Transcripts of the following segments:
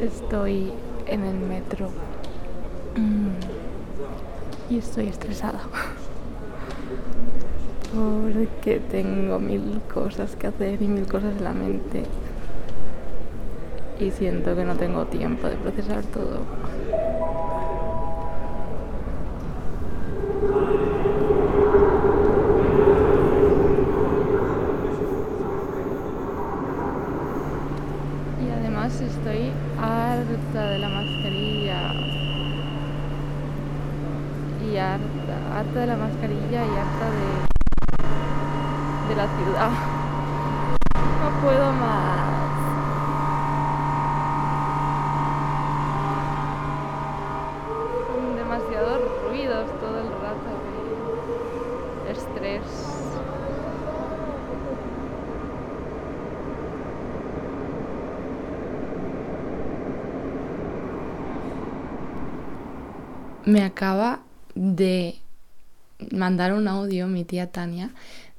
Estoy en el metro. Mm, y estoy estresada. Porque tengo mil cosas que hacer y mil cosas en la mente. Y siento que no tengo tiempo de procesar todo. Y además estoy harta de la mascarilla. Y harta, harta de la mascarilla y harta de, de la ciudad. No puedo más. Demasiados ruidos todo el rato de estrés. Me acaba de mandar un audio mi tía Tania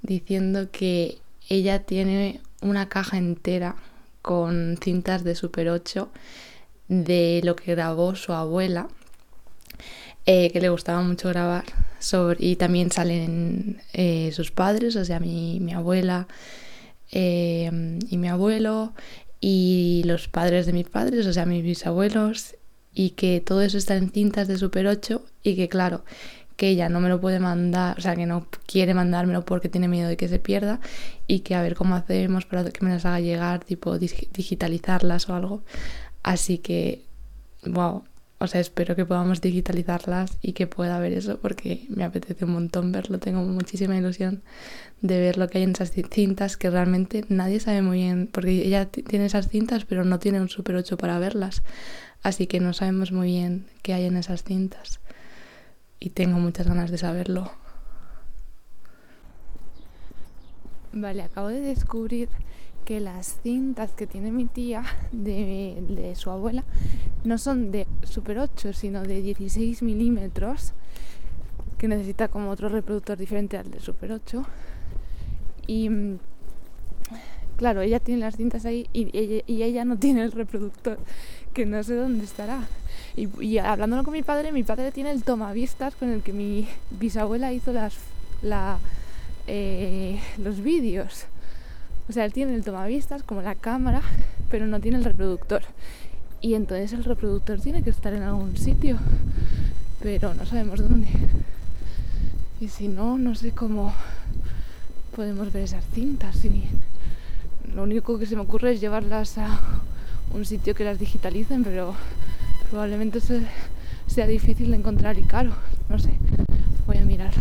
diciendo que ella tiene una caja entera con cintas de Super 8 de lo que grabó su abuela, eh, que le gustaba mucho grabar. Y también salen eh, sus padres, o sea, mi, mi abuela eh, y mi abuelo, y los padres de mis padres, o sea, mis bisabuelos, y que todo eso está en cintas de Super 8 y que claro, que ella no me lo puede mandar, o sea, que no quiere mandármelo porque tiene miedo de que se pierda y que a ver cómo hacemos para que me las haga llegar, tipo digitalizarlas o algo. Así que, wow, o sea, espero que podamos digitalizarlas y que pueda ver eso porque me apetece un montón verlo, tengo muchísima ilusión de ver lo que hay en esas cintas que realmente nadie sabe muy bien, porque ella tiene esas cintas pero no tiene un Super 8 para verlas, así que no sabemos muy bien qué hay en esas cintas. Y tengo muchas ganas de saberlo. Vale, acabo de descubrir que las cintas que tiene mi tía de, de su abuela no son de Super 8, sino de 16 milímetros, que necesita como otro reproductor diferente al de Super 8. Y mm, claro, ella tiene las cintas ahí y ella, y ella no tiene el reproductor, que no sé dónde estará. Y, y, hablándolo con mi padre, mi padre tiene el tomavistas con el que mi bisabuela hizo las, la, eh, los vídeos. O sea, él tiene el tomavistas como la cámara, pero no tiene el reproductor. Y entonces el reproductor tiene que estar en algún sitio, pero no sabemos dónde. Y si no, no sé cómo podemos ver esas cintas. Y lo único que se me ocurre es llevarlas a un sitio que las digitalicen, pero probablemente sea difícil de encontrar y caro. No sé, voy a mirar.